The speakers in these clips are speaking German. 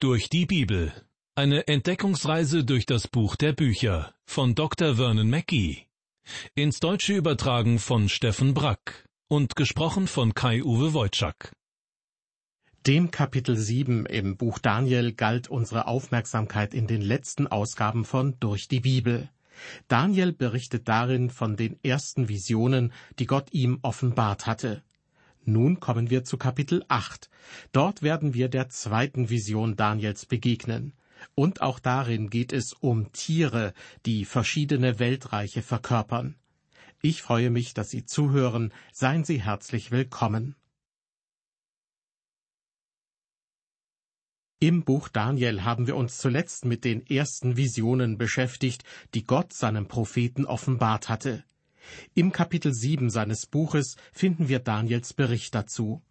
Durch die Bibel. Eine Entdeckungsreise durch das Buch der Bücher von Dr. Vernon Mackey. Ins Deutsche übertragen von Steffen Brack und gesprochen von Kai-Uwe Wojczak. Dem Kapitel 7 im Buch Daniel galt unsere Aufmerksamkeit in den letzten Ausgaben von Durch die Bibel. Daniel berichtet darin von den ersten Visionen, die Gott ihm offenbart hatte. Nun kommen wir zu Kapitel 8. Dort werden wir der zweiten Vision Daniels begegnen. Und auch darin geht es um Tiere, die verschiedene Weltreiche verkörpern. Ich freue mich, dass Sie zuhören. Seien Sie herzlich willkommen. Im Buch Daniel haben wir uns zuletzt mit den ersten Visionen beschäftigt, die Gott seinem Propheten offenbart hatte. Im Kapitel 7 seines Buches finden wir Daniels Bericht dazu.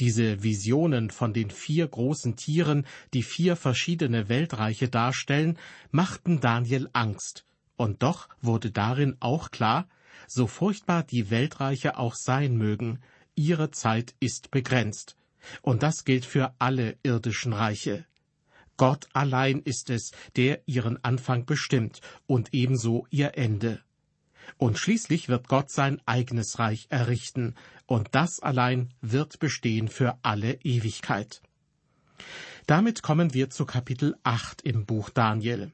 Diese Visionen von den vier großen Tieren, die vier verschiedene Weltreiche darstellen, machten Daniel Angst. Und doch wurde darin auch klar, so furchtbar die Weltreiche auch sein mögen, ihre Zeit ist begrenzt. Und das gilt für alle irdischen Reiche. Gott allein ist es, der ihren Anfang bestimmt und ebenso ihr Ende. Und schließlich wird Gott sein eigenes Reich errichten, und das allein wird bestehen für alle Ewigkeit. Damit kommen wir zu Kapitel 8 im Buch Daniel.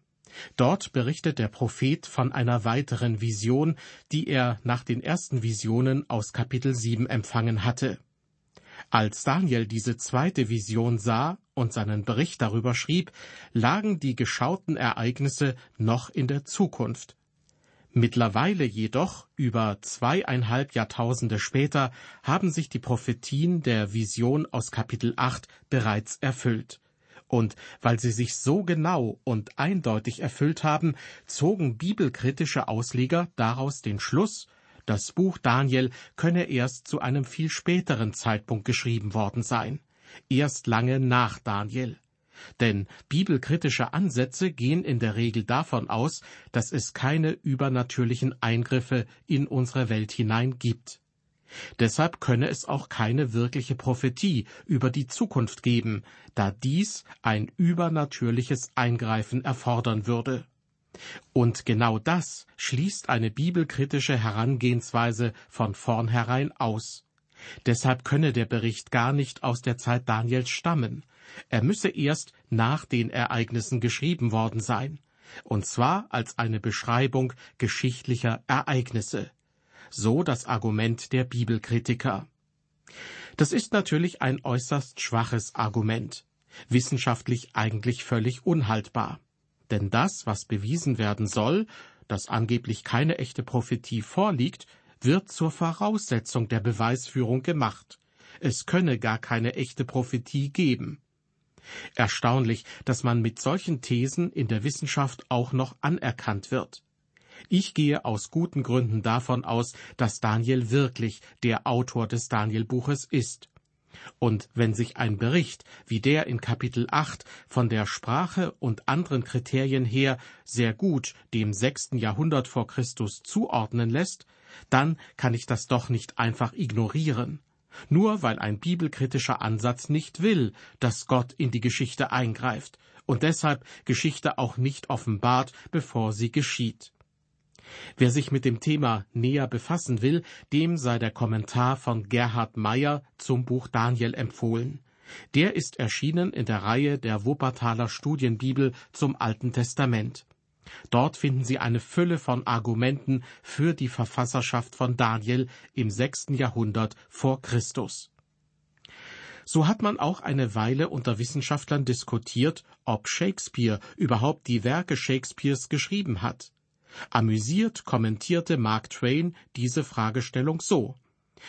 Dort berichtet der Prophet von einer weiteren Vision, die er nach den ersten Visionen aus Kapitel 7 empfangen hatte. Als Daniel diese zweite Vision sah und seinen Bericht darüber schrieb, lagen die geschauten Ereignisse noch in der Zukunft. Mittlerweile jedoch, über zweieinhalb Jahrtausende später, haben sich die Prophetien der Vision aus Kapitel 8 bereits erfüllt. Und weil sie sich so genau und eindeutig erfüllt haben, zogen bibelkritische Ausleger daraus den Schluss, das Buch Daniel könne erst zu einem viel späteren Zeitpunkt geschrieben worden sein, erst lange nach Daniel. Denn bibelkritische Ansätze gehen in der Regel davon aus, dass es keine übernatürlichen Eingriffe in unsere Welt hinein gibt. Deshalb könne es auch keine wirkliche Prophetie über die Zukunft geben, da dies ein übernatürliches Eingreifen erfordern würde. Und genau das schließt eine bibelkritische Herangehensweise von vornherein aus. Deshalb könne der Bericht gar nicht aus der Zeit Daniels stammen. Er müsse erst nach den Ereignissen geschrieben worden sein, und zwar als eine Beschreibung geschichtlicher Ereignisse. So das Argument der Bibelkritiker. Das ist natürlich ein äußerst schwaches Argument, wissenschaftlich eigentlich völlig unhaltbar. Denn das, was bewiesen werden soll, dass angeblich keine echte Prophetie vorliegt, wird zur Voraussetzung der Beweisführung gemacht. Es könne gar keine echte Prophetie geben. Erstaunlich, dass man mit solchen Thesen in der Wissenschaft auch noch anerkannt wird. Ich gehe aus guten Gründen davon aus, dass Daniel wirklich der Autor des Danielbuches ist. Und wenn sich ein Bericht wie der in Kapitel 8 von der Sprache und anderen Kriterien her sehr gut dem sechsten Jahrhundert vor Christus zuordnen lässt, dann kann ich das doch nicht einfach ignorieren. Nur weil ein bibelkritischer Ansatz nicht will, dass Gott in die Geschichte eingreift und deshalb Geschichte auch nicht offenbart, bevor sie geschieht. Wer sich mit dem Thema näher befassen will, dem sei der Kommentar von Gerhard Meyer zum Buch Daniel empfohlen. Der ist erschienen in der Reihe der Wuppertaler Studienbibel zum Alten Testament. Dort finden Sie eine Fülle von Argumenten für die Verfasserschaft von Daniel im sechsten Jahrhundert vor Christus. So hat man auch eine Weile unter Wissenschaftlern diskutiert, ob Shakespeare überhaupt die Werke Shakespeares geschrieben hat. Amüsiert kommentierte Mark Twain diese Fragestellung so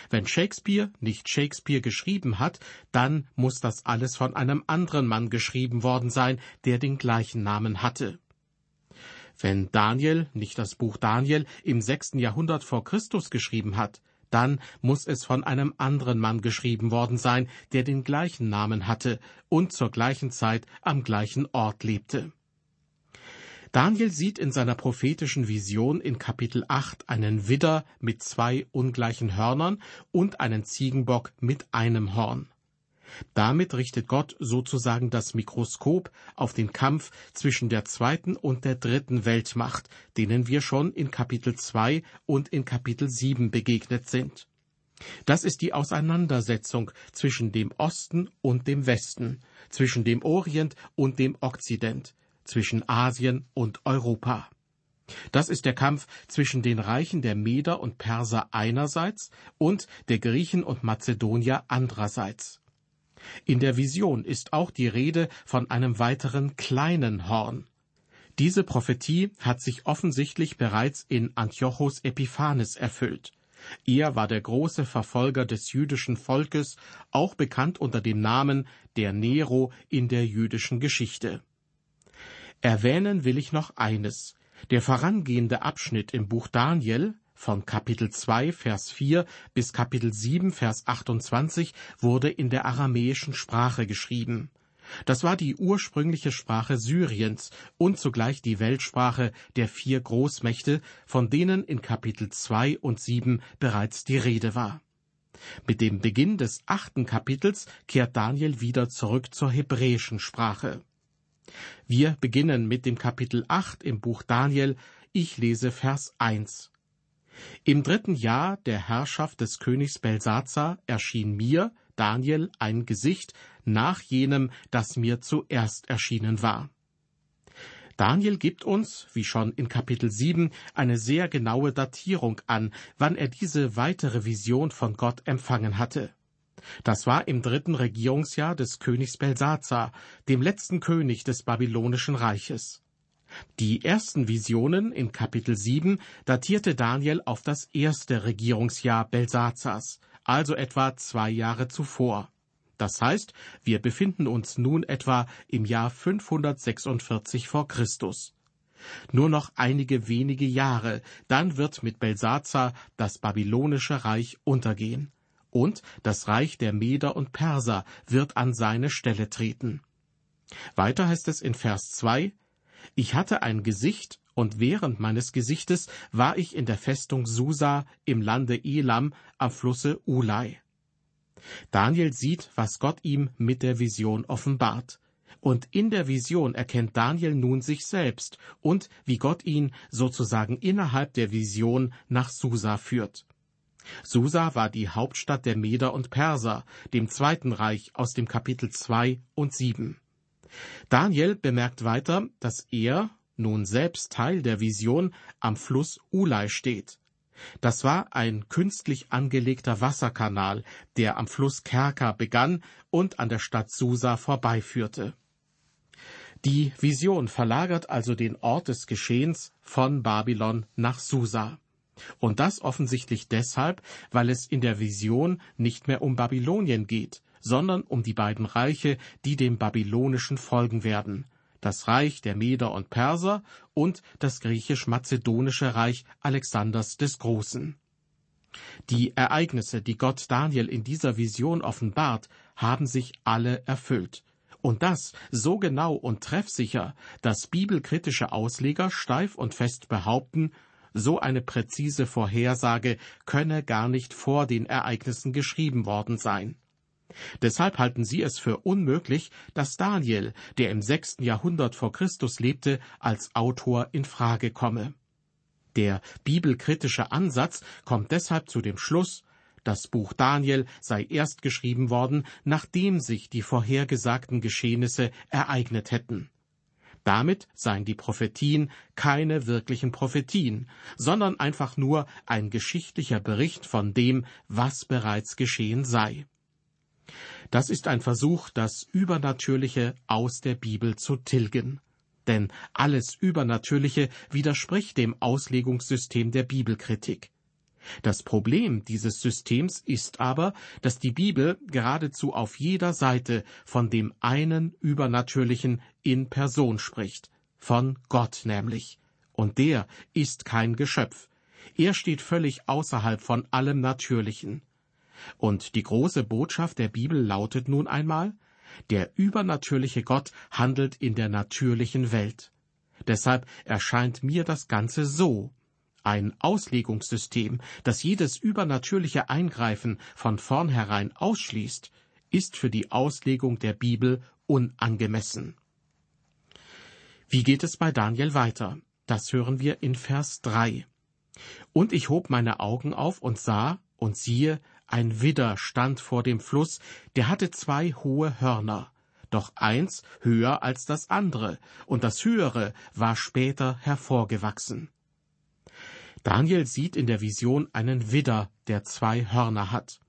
Wenn Shakespeare nicht Shakespeare geschrieben hat, dann muss das alles von einem anderen Mann geschrieben worden sein, der den gleichen Namen hatte. Wenn Daniel nicht das Buch Daniel im sechsten Jahrhundert vor Christus geschrieben hat, dann muss es von einem anderen Mann geschrieben worden sein, der den gleichen Namen hatte und zur gleichen Zeit am gleichen Ort lebte. Daniel sieht in seiner prophetischen Vision in Kapitel 8 einen Widder mit zwei ungleichen Hörnern und einen Ziegenbock mit einem Horn. Damit richtet Gott sozusagen das Mikroskop auf den Kampf zwischen der zweiten und der dritten Weltmacht, denen wir schon in Kapitel 2 und in Kapitel 7 begegnet sind. Das ist die Auseinandersetzung zwischen dem Osten und dem Westen, zwischen dem Orient und dem Okzident, zwischen Asien und Europa. Das ist der Kampf zwischen den Reichen der Meder und Perser einerseits und der Griechen und Mazedonier andererseits. In der Vision ist auch die Rede von einem weiteren kleinen Horn. Diese Prophetie hat sich offensichtlich bereits in Antiochus Epiphanes erfüllt. Er war der große Verfolger des jüdischen Volkes, auch bekannt unter dem Namen der Nero in der jüdischen Geschichte. Erwähnen will ich noch eines. Der vorangehende Abschnitt im Buch Daniel von Kapitel 2, Vers 4 bis Kapitel 7, Vers 28 wurde in der aramäischen Sprache geschrieben. Das war die ursprüngliche Sprache Syriens und zugleich die Weltsprache der vier Großmächte, von denen in Kapitel 2 und 7 bereits die Rede war. Mit dem Beginn des achten Kapitels kehrt Daniel wieder zurück zur hebräischen Sprache. Wir beginnen mit dem Kapitel 8 im Buch Daniel. Ich lese Vers 1. Im dritten Jahr der Herrschaft des Königs Belsazar erschien mir, Daniel, ein Gesicht nach jenem, das mir zuerst erschienen war. Daniel gibt uns, wie schon in Kapitel 7, eine sehr genaue Datierung an, wann er diese weitere Vision von Gott empfangen hatte. Das war im dritten Regierungsjahr des Königs Belsazar, dem letzten König des babylonischen Reiches. Die ersten Visionen in Kapitel 7 datierte Daniel auf das erste Regierungsjahr Belsazars, also etwa zwei Jahre zuvor. Das heißt, wir befinden uns nun etwa im Jahr 546 vor Christus. Nur noch einige wenige Jahre, dann wird mit Belsazar das babylonische Reich untergehen. Und das Reich der Meder und Perser wird an seine Stelle treten. Weiter heißt es in Vers 2, ich hatte ein Gesicht, und während meines Gesichtes war ich in der Festung Susa im Lande Elam am Flusse Ulai. Daniel sieht, was Gott ihm mit der Vision offenbart. Und in der Vision erkennt Daniel nun sich selbst und wie Gott ihn sozusagen innerhalb der Vision nach Susa führt. Susa war die Hauptstadt der Meder und Perser, dem Zweiten Reich aus dem Kapitel 2 und 7. Daniel bemerkt weiter, dass er, nun selbst Teil der Vision, am Fluss Ulai steht. Das war ein künstlich angelegter Wasserkanal, der am Fluss Kerka begann und an der Stadt Susa vorbeiführte. Die Vision verlagert also den Ort des Geschehens von Babylon nach Susa. Und das offensichtlich deshalb, weil es in der Vision nicht mehr um Babylonien geht, sondern um die beiden Reiche, die dem babylonischen folgen werden, das Reich der Meder und Perser und das griechisch-mazedonische Reich Alexanders des Großen. Die Ereignisse, die Gott Daniel in dieser Vision offenbart, haben sich alle erfüllt. Und das so genau und treffsicher, dass bibelkritische Ausleger steif und fest behaupten, so eine präzise Vorhersage könne gar nicht vor den Ereignissen geschrieben worden sein. Deshalb halten sie es für unmöglich, dass Daniel, der im sechsten Jahrhundert vor Christus lebte, als Autor in Frage komme. Der bibelkritische Ansatz kommt deshalb zu dem Schluss, das Buch Daniel sei erst geschrieben worden, nachdem sich die vorhergesagten Geschehnisse ereignet hätten. Damit seien die Prophetien keine wirklichen Prophetien, sondern einfach nur ein geschichtlicher Bericht von dem, was bereits geschehen sei. Das ist ein Versuch, das Übernatürliche aus der Bibel zu tilgen. Denn alles Übernatürliche widerspricht dem Auslegungssystem der Bibelkritik. Das Problem dieses Systems ist aber, dass die Bibel geradezu auf jeder Seite von dem einen Übernatürlichen in Person spricht, von Gott nämlich. Und der ist kein Geschöpf. Er steht völlig außerhalb von allem Natürlichen. Und die große Botschaft der Bibel lautet nun einmal, der übernatürliche Gott handelt in der natürlichen Welt. Deshalb erscheint mir das Ganze so. Ein Auslegungssystem, das jedes übernatürliche Eingreifen von vornherein ausschließt, ist für die Auslegung der Bibel unangemessen. Wie geht es bei Daniel weiter? Das hören wir in Vers 3. Und ich hob meine Augen auf und sah, und siehe, ein Widder stand vor dem Fluss, der hatte zwei hohe Hörner, doch eins höher als das andere, und das höhere war später hervorgewachsen. Daniel sieht in der Vision einen Widder, der zwei Hörner hat.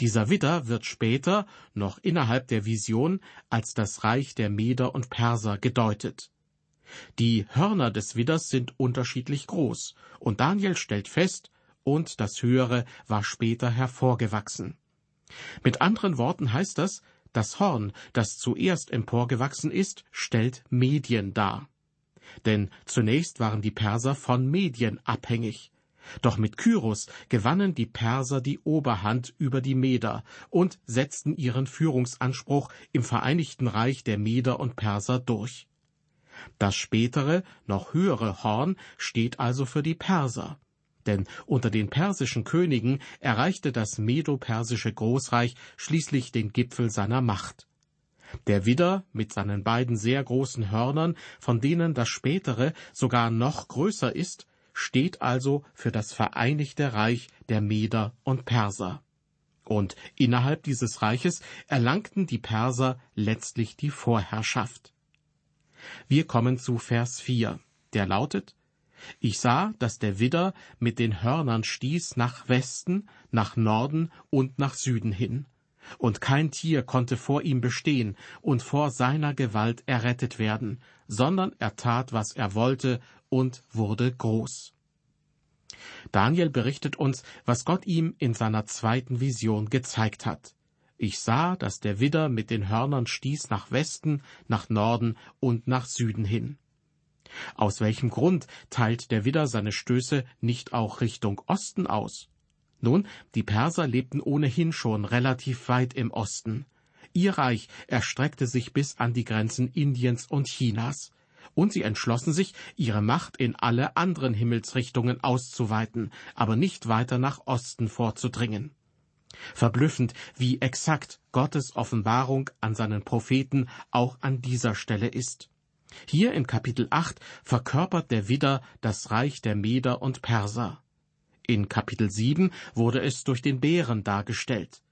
Dieser Widder wird später, noch innerhalb der Vision, als das Reich der Meder und Perser gedeutet. Die Hörner des Widders sind unterschiedlich groß, und Daniel stellt fest, und das Höhere war später hervorgewachsen. Mit anderen Worten heißt das, das Horn, das zuerst emporgewachsen ist, stellt Medien dar. Denn zunächst waren die Perser von Medien abhängig. Doch mit Kyros gewannen die Perser die Oberhand über die Meder und setzten ihren Führungsanspruch im Vereinigten Reich der Meder und Perser durch. Das spätere, noch höhere Horn steht also für die Perser. Denn unter den persischen Königen erreichte das medo-persische Großreich schließlich den Gipfel seiner Macht. Der Widder mit seinen beiden sehr großen Hörnern, von denen das spätere sogar noch größer ist, steht also für das vereinigte Reich der Meder und Perser. Und innerhalb dieses Reiches erlangten die Perser letztlich die Vorherrschaft. Wir kommen zu Vers 4, der lautet, Ich sah, dass der Widder mit den Hörnern stieß nach Westen, nach Norden und nach Süden hin. Und kein Tier konnte vor ihm bestehen und vor seiner Gewalt errettet werden, sondern er tat, was er wollte und wurde groß. Daniel berichtet uns, was Gott ihm in seiner zweiten Vision gezeigt hat. Ich sah, dass der Widder mit den Hörnern stieß nach Westen, nach Norden und nach Süden hin. Aus welchem Grund teilt der Widder seine Stöße nicht auch Richtung Osten aus? Nun, die Perser lebten ohnehin schon relativ weit im Osten. Ihr Reich erstreckte sich bis an die Grenzen Indiens und Chinas, und sie entschlossen sich, ihre Macht in alle anderen Himmelsrichtungen auszuweiten, aber nicht weiter nach Osten vorzudringen. Verblüffend, wie exakt Gottes Offenbarung an seinen Propheten auch an dieser Stelle ist. Hier in Kapitel 8 verkörpert der Widder das Reich der Meder und Perser. In Kapitel 7 wurde es durch den Bären dargestellt.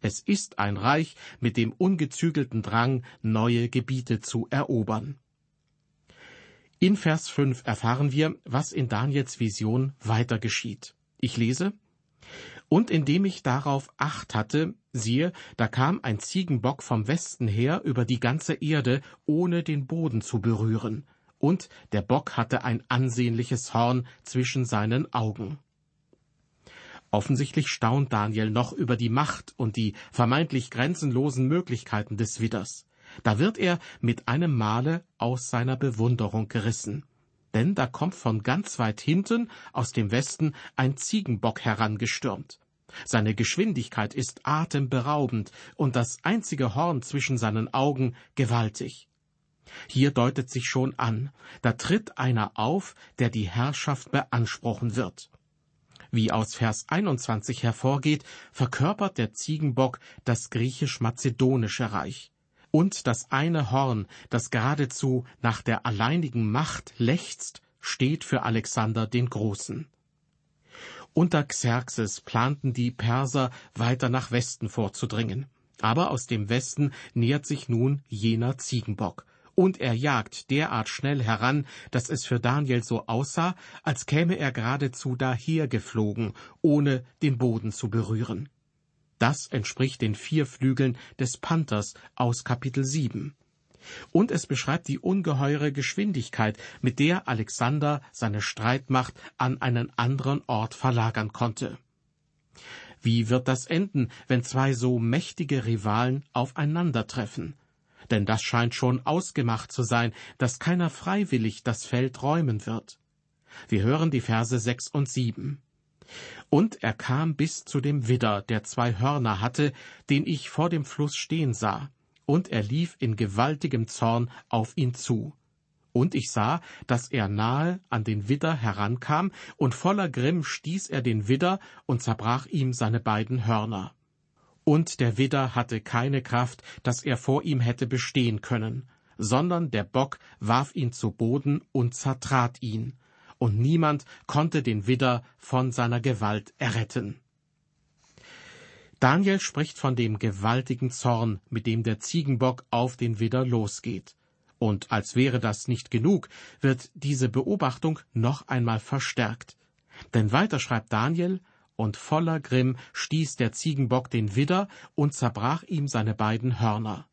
Es ist ein Reich mit dem ungezügelten Drang, neue Gebiete zu erobern. In Vers 5 erfahren wir, was in Daniels Vision weiter geschieht. Ich lese, Und indem ich darauf Acht hatte, siehe, da kam ein Ziegenbock vom Westen her über die ganze Erde, ohne den Boden zu berühren, und der Bock hatte ein ansehnliches Horn zwischen seinen Augen. Offensichtlich staunt Daniel noch über die Macht und die vermeintlich grenzenlosen Möglichkeiten des Widders. Da wird er mit einem Male aus seiner Bewunderung gerissen. Denn da kommt von ganz weit hinten aus dem Westen ein Ziegenbock herangestürmt. Seine Geschwindigkeit ist atemberaubend und das einzige Horn zwischen seinen Augen gewaltig. Hier deutet sich schon an, da tritt einer auf, der die Herrschaft beanspruchen wird. Wie aus Vers 21 hervorgeht, verkörpert der Ziegenbock das griechisch-mazedonische Reich. Und das eine Horn, das geradezu nach der alleinigen Macht lechzt, steht für Alexander den Großen. Unter Xerxes planten die Perser weiter nach Westen vorzudringen. Aber aus dem Westen nähert sich nun jener Ziegenbock und er jagt derart schnell heran, dass es für Daniel so aussah, als käme er geradezu dahergeflogen, ohne den Boden zu berühren. Das entspricht den vier Flügeln des Panthers aus Kapitel 7. Und es beschreibt die ungeheure Geschwindigkeit, mit der Alexander seine Streitmacht an einen anderen Ort verlagern konnte. Wie wird das enden, wenn zwei so mächtige Rivalen aufeinandertreffen? denn das scheint schon ausgemacht zu sein, dass keiner freiwillig das Feld räumen wird. Wir hören die Verse sechs und sieben. Und er kam bis zu dem Widder, der zwei Hörner hatte, den ich vor dem Fluss stehen sah, und er lief in gewaltigem Zorn auf ihn zu. Und ich sah, dass er nahe an den Widder herankam, und voller Grimm stieß er den Widder und zerbrach ihm seine beiden Hörner. Und der Widder hatte keine Kraft, dass er vor ihm hätte bestehen können, sondern der Bock warf ihn zu Boden und zertrat ihn, und niemand konnte den Widder von seiner Gewalt erretten. Daniel spricht von dem gewaltigen Zorn, mit dem der Ziegenbock auf den Widder losgeht. Und als wäre das nicht genug, wird diese Beobachtung noch einmal verstärkt. Denn weiter schreibt Daniel, und voller Grimm stieß der Ziegenbock den Widder und zerbrach ihm seine beiden Hörner.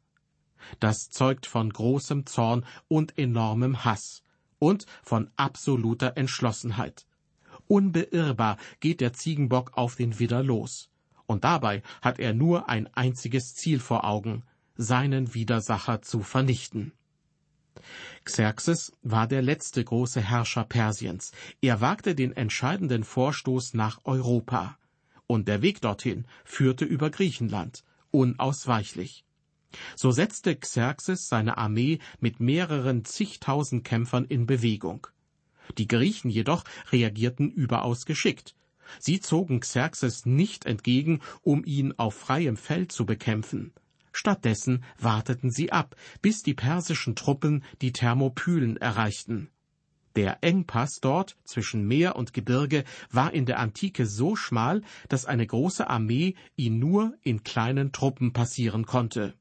Das zeugt von großem Zorn und enormem Hass und von absoluter Entschlossenheit. Unbeirrbar geht der Ziegenbock auf den Widder los. Und dabei hat er nur ein einziges Ziel vor Augen, seinen Widersacher zu vernichten. Xerxes war der letzte große Herrscher Persiens. Er wagte den entscheidenden Vorstoß nach Europa. Und der Weg dorthin führte über Griechenland, unausweichlich. So setzte Xerxes seine Armee mit mehreren zigtausend Kämpfern in Bewegung. Die Griechen jedoch reagierten überaus geschickt. Sie zogen Xerxes nicht entgegen, um ihn auf freiem Feld zu bekämpfen. Stattdessen warteten sie ab, bis die persischen Truppen die Thermopylen erreichten. Der Engpass dort zwischen Meer und Gebirge war in der Antike so schmal, dass eine große Armee ihn nur in kleinen Truppen passieren konnte.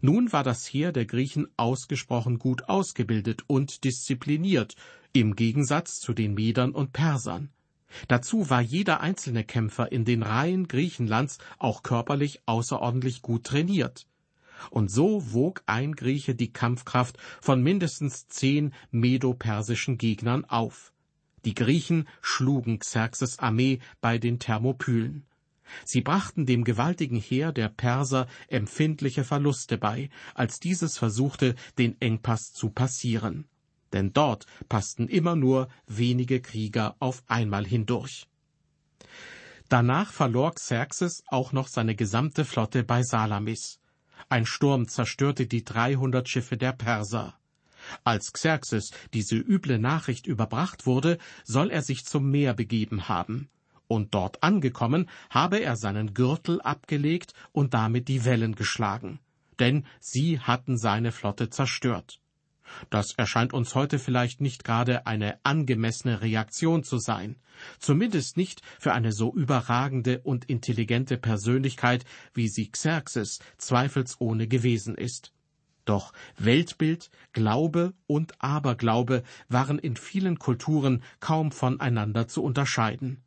Nun war das Heer der Griechen ausgesprochen gut ausgebildet und diszipliniert, im Gegensatz zu den Medern und Persern. Dazu war jeder einzelne Kämpfer in den Reihen Griechenlands auch körperlich außerordentlich gut trainiert. Und so wog ein Grieche die Kampfkraft von mindestens zehn medopersischen Gegnern auf. Die Griechen schlugen Xerxes Armee bei den Thermopylen. Sie brachten dem gewaltigen Heer der Perser empfindliche Verluste bei, als dieses versuchte, den Engpass zu passieren denn dort passten immer nur wenige Krieger auf einmal hindurch. Danach verlor Xerxes auch noch seine gesamte Flotte bei Salamis. Ein Sturm zerstörte die 300 Schiffe der Perser. Als Xerxes diese üble Nachricht überbracht wurde, soll er sich zum Meer begeben haben. Und dort angekommen, habe er seinen Gürtel abgelegt und damit die Wellen geschlagen. Denn sie hatten seine Flotte zerstört. Das erscheint uns heute vielleicht nicht gerade eine angemessene Reaktion zu sein, zumindest nicht für eine so überragende und intelligente Persönlichkeit, wie sie Xerxes zweifelsohne gewesen ist. Doch Weltbild, Glaube und Aberglaube waren in vielen Kulturen kaum voneinander zu unterscheiden,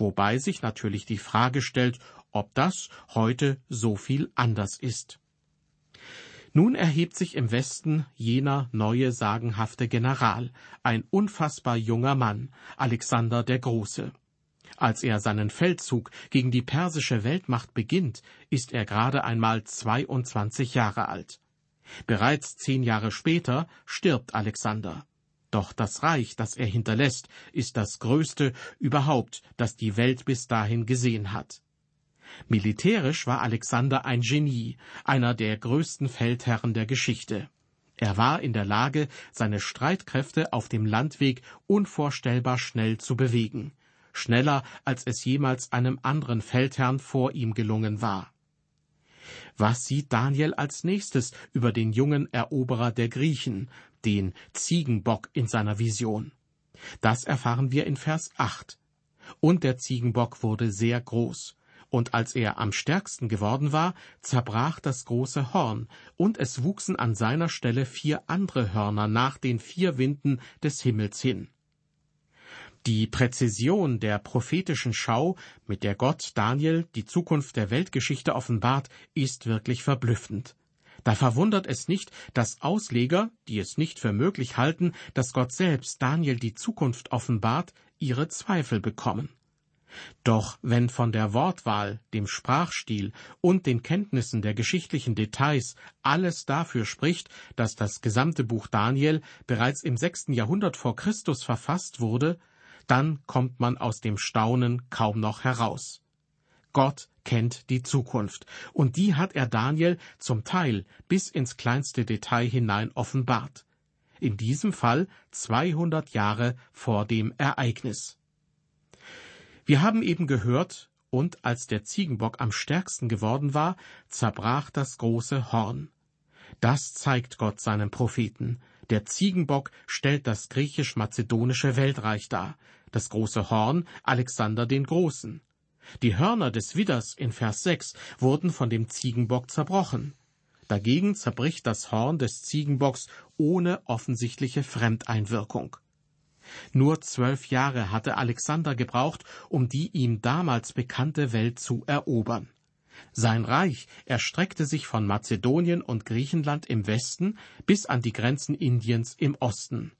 wobei sich natürlich die Frage stellt, ob das heute so viel anders ist. Nun erhebt sich im Westen jener neue sagenhafte General, ein unfassbar junger Mann, Alexander der Große. Als er seinen Feldzug gegen die persische Weltmacht beginnt, ist er gerade einmal 22 Jahre alt. Bereits zehn Jahre später stirbt Alexander. Doch das Reich, das er hinterlässt, ist das größte überhaupt, das die Welt bis dahin gesehen hat. Militärisch war Alexander ein Genie, einer der größten Feldherren der Geschichte. Er war in der Lage, seine Streitkräfte auf dem Landweg unvorstellbar schnell zu bewegen, schneller als es jemals einem anderen Feldherrn vor ihm gelungen war. Was sieht Daniel als nächstes über den jungen Eroberer der Griechen, den Ziegenbock in seiner Vision? Das erfahren wir in Vers 8. Und der Ziegenbock wurde sehr groß, und als er am stärksten geworden war, zerbrach das große Horn, und es wuchsen an seiner Stelle vier andere Hörner nach den vier Winden des Himmels hin. Die Präzision der prophetischen Schau, mit der Gott Daniel die Zukunft der Weltgeschichte offenbart, ist wirklich verblüffend. Da verwundert es nicht, dass Ausleger, die es nicht für möglich halten, dass Gott selbst Daniel die Zukunft offenbart, ihre Zweifel bekommen. Doch wenn von der Wortwahl, dem Sprachstil und den Kenntnissen der geschichtlichen Details alles dafür spricht, dass das gesamte Buch Daniel bereits im sechsten Jahrhundert vor Christus verfasst wurde, dann kommt man aus dem Staunen kaum noch heraus. Gott kennt die Zukunft, und die hat er Daniel zum Teil bis ins kleinste Detail hinein offenbart. In diesem Fall 200 Jahre vor dem Ereignis. Wir haben eben gehört, und als der Ziegenbock am stärksten geworden war, zerbrach das große Horn. Das zeigt Gott seinem Propheten. Der Ziegenbock stellt das griechisch-mazedonische Weltreich dar, das große Horn Alexander den Großen. Die Hörner des Widders in Vers 6 wurden von dem Ziegenbock zerbrochen. Dagegen zerbricht das Horn des Ziegenbocks ohne offensichtliche Fremdeinwirkung. Nur zwölf Jahre hatte Alexander gebraucht, um die ihm damals bekannte Welt zu erobern. Sein Reich erstreckte sich von Mazedonien und Griechenland im Westen bis an die Grenzen Indiens im Osten.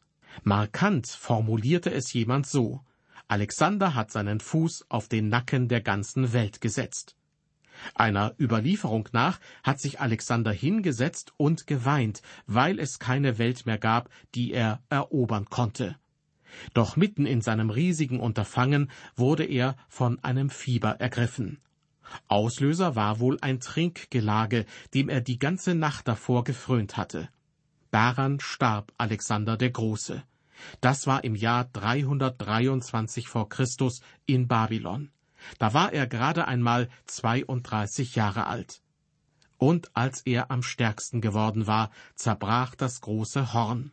Markant formulierte es jemand so Alexander hat seinen Fuß auf den Nacken der ganzen Welt gesetzt. Einer Überlieferung nach hat sich Alexander hingesetzt und geweint, weil es keine Welt mehr gab, die er erobern konnte. Doch mitten in seinem riesigen Unterfangen wurde er von einem Fieber ergriffen. Auslöser war wohl ein Trinkgelage, dem er die ganze Nacht davor gefrönt hatte. Daran starb Alexander der Große. Das war im Jahr 323 vor Christus in Babylon. Da war er gerade einmal 32 Jahre alt. Und als er am stärksten geworden war, zerbrach das große Horn.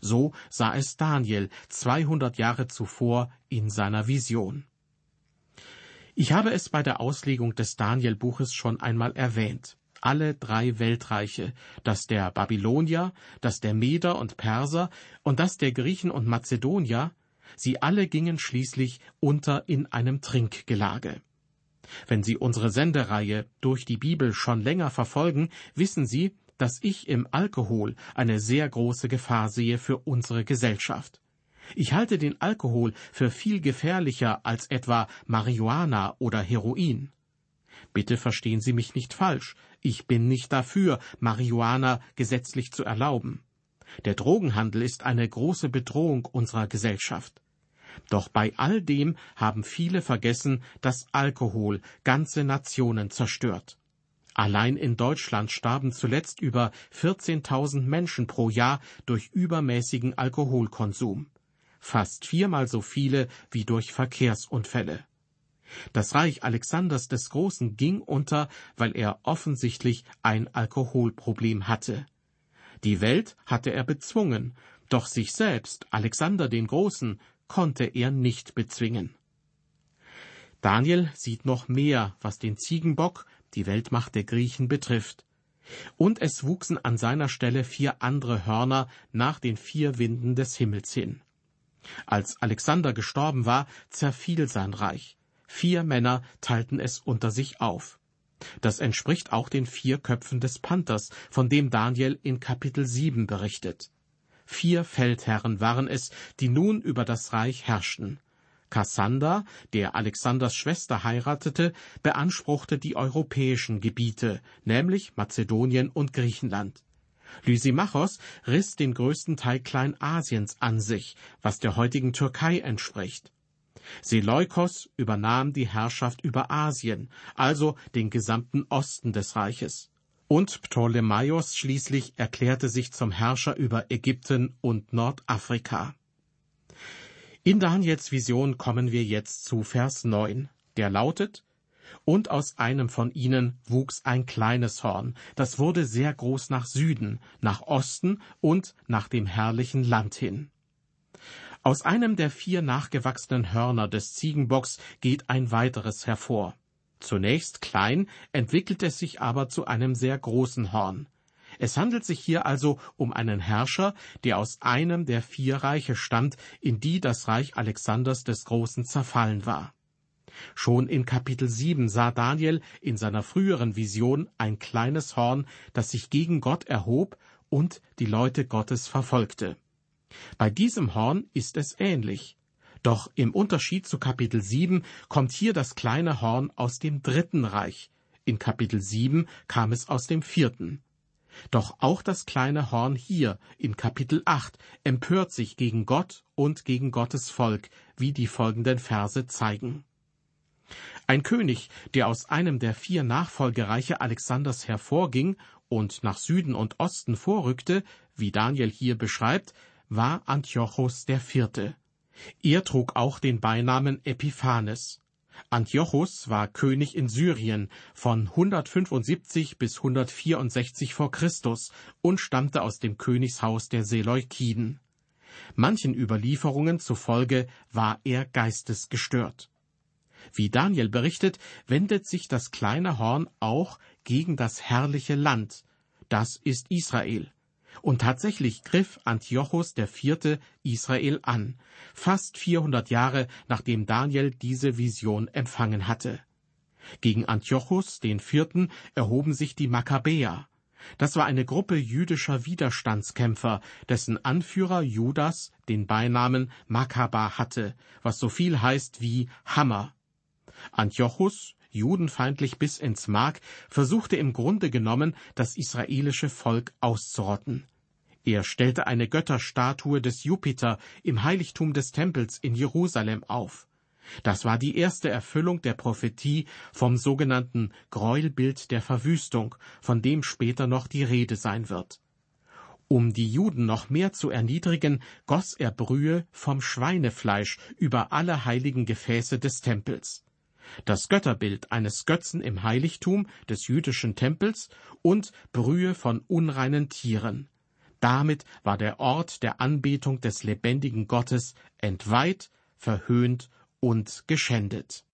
So sah es Daniel 200 Jahre zuvor in seiner Vision. Ich habe es bei der Auslegung des Daniel-Buches schon einmal erwähnt alle drei Weltreiche, das der Babylonier, das der Meder und Perser und das der Griechen und Mazedonier, sie alle gingen schließlich unter in einem Trinkgelage. Wenn Sie unsere Sendereihe durch die Bibel schon länger verfolgen, wissen Sie, dass ich im Alkohol eine sehr große Gefahr sehe für unsere Gesellschaft. Ich halte den Alkohol für viel gefährlicher als etwa Marihuana oder Heroin. Bitte verstehen Sie mich nicht falsch. Ich bin nicht dafür, Marihuana gesetzlich zu erlauben. Der Drogenhandel ist eine große Bedrohung unserer Gesellschaft. Doch bei all dem haben viele vergessen, dass Alkohol ganze Nationen zerstört. Allein in Deutschland starben zuletzt über 14.000 Menschen pro Jahr durch übermäßigen Alkoholkonsum. Fast viermal so viele wie durch Verkehrsunfälle. Das Reich Alexanders des Großen ging unter, weil er offensichtlich ein Alkoholproblem hatte. Die Welt hatte er bezwungen, doch sich selbst, Alexander den Großen, konnte er nicht bezwingen. Daniel sieht noch mehr, was den Ziegenbock, die Weltmacht der Griechen, betrifft. Und es wuchsen an seiner Stelle vier andere Hörner nach den vier Winden des Himmels hin. Als Alexander gestorben war, zerfiel sein Reich. Vier Männer teilten es unter sich auf. Das entspricht auch den vier Köpfen des Panthers, von dem Daniel in Kapitel 7 berichtet. Vier Feldherren waren es, die nun über das Reich herrschten. Kassander, der Alexanders Schwester heiratete, beanspruchte die europäischen Gebiete, nämlich Mazedonien und Griechenland. Lysimachos riss den größten Teil Kleinasiens an sich, was der heutigen Türkei entspricht. Seleukos übernahm die Herrschaft über Asien, also den gesamten Osten des Reiches. Und Ptolemaios schließlich erklärte sich zum Herrscher über Ägypten und Nordafrika. In Daniels Vision kommen wir jetzt zu Vers 9, der lautet, und aus einem von ihnen wuchs ein kleines Horn, das wurde sehr groß nach Süden, nach Osten und nach dem herrlichen Land hin. Aus einem der vier nachgewachsenen Hörner des Ziegenbocks geht ein weiteres hervor. Zunächst klein, entwickelt es sich aber zu einem sehr großen Horn. Es handelt sich hier also um einen Herrscher, der aus einem der vier Reiche stammt, in die das Reich Alexanders des Großen zerfallen war. Schon in Kapitel 7 sah Daniel in seiner früheren Vision ein kleines Horn, das sich gegen Gott erhob und die Leute Gottes verfolgte. Bei diesem Horn ist es ähnlich. Doch im Unterschied zu Kapitel 7 kommt hier das kleine Horn aus dem dritten Reich. In Kapitel 7 kam es aus dem vierten. Doch auch das kleine Horn hier in Kapitel 8 empört sich gegen Gott und gegen Gottes Volk, wie die folgenden Verse zeigen. Ein König, der aus einem der vier Nachfolgereiche Alexanders hervorging und nach Süden und Osten vorrückte, wie Daniel hier beschreibt, war Antiochos Vierte. Er trug auch den Beinamen Epiphanes. Antiochus war König in Syrien von 175 bis 164 vor Christus und stammte aus dem Königshaus der Seleukiden. Manchen Überlieferungen zufolge war er geistesgestört. Wie Daniel berichtet, wendet sich das kleine Horn auch gegen das herrliche Land. Das ist Israel. Und tatsächlich griff Antiochus IV. Israel an, fast 400 Jahre nachdem Daniel diese Vision empfangen hatte. Gegen Antiochus Vierten erhoben sich die Makkabäer. Das war eine Gruppe jüdischer Widerstandskämpfer, dessen Anführer Judas den Beinamen Makkaba hatte, was so viel heißt wie Hammer. Antiochus, judenfeindlich bis ins Mark, versuchte im Grunde genommen, das israelische Volk auszurotten. Er stellte eine Götterstatue des Jupiter im Heiligtum des Tempels in Jerusalem auf. Das war die erste Erfüllung der Prophetie vom sogenannten Gräuelbild der Verwüstung, von dem später noch die Rede sein wird. Um die Juden noch mehr zu erniedrigen, goss er Brühe vom Schweinefleisch über alle heiligen Gefäße des Tempels das Götterbild eines Götzen im Heiligtum des jüdischen Tempels und Brühe von unreinen Tieren. Damit war der Ort der Anbetung des lebendigen Gottes entweiht, verhöhnt und geschändet.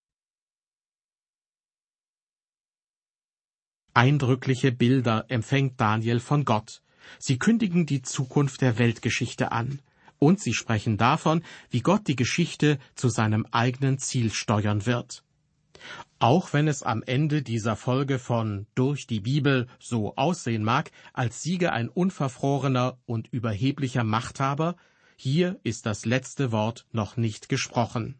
Eindrückliche Bilder empfängt Daniel von Gott. Sie kündigen die Zukunft der Weltgeschichte an. Und sie sprechen davon, wie Gott die Geschichte zu seinem eigenen Ziel steuern wird. Auch wenn es am Ende dieser Folge von Durch die Bibel so aussehen mag, als siege ein unverfrorener und überheblicher Machthaber, hier ist das letzte Wort noch nicht gesprochen.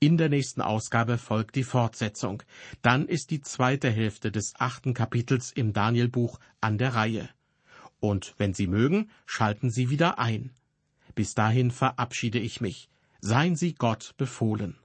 In der nächsten Ausgabe folgt die Fortsetzung. Dann ist die zweite Hälfte des achten Kapitels im Danielbuch an der Reihe. Und wenn Sie mögen, schalten Sie wieder ein. Bis dahin verabschiede ich mich. Seien Sie Gott befohlen.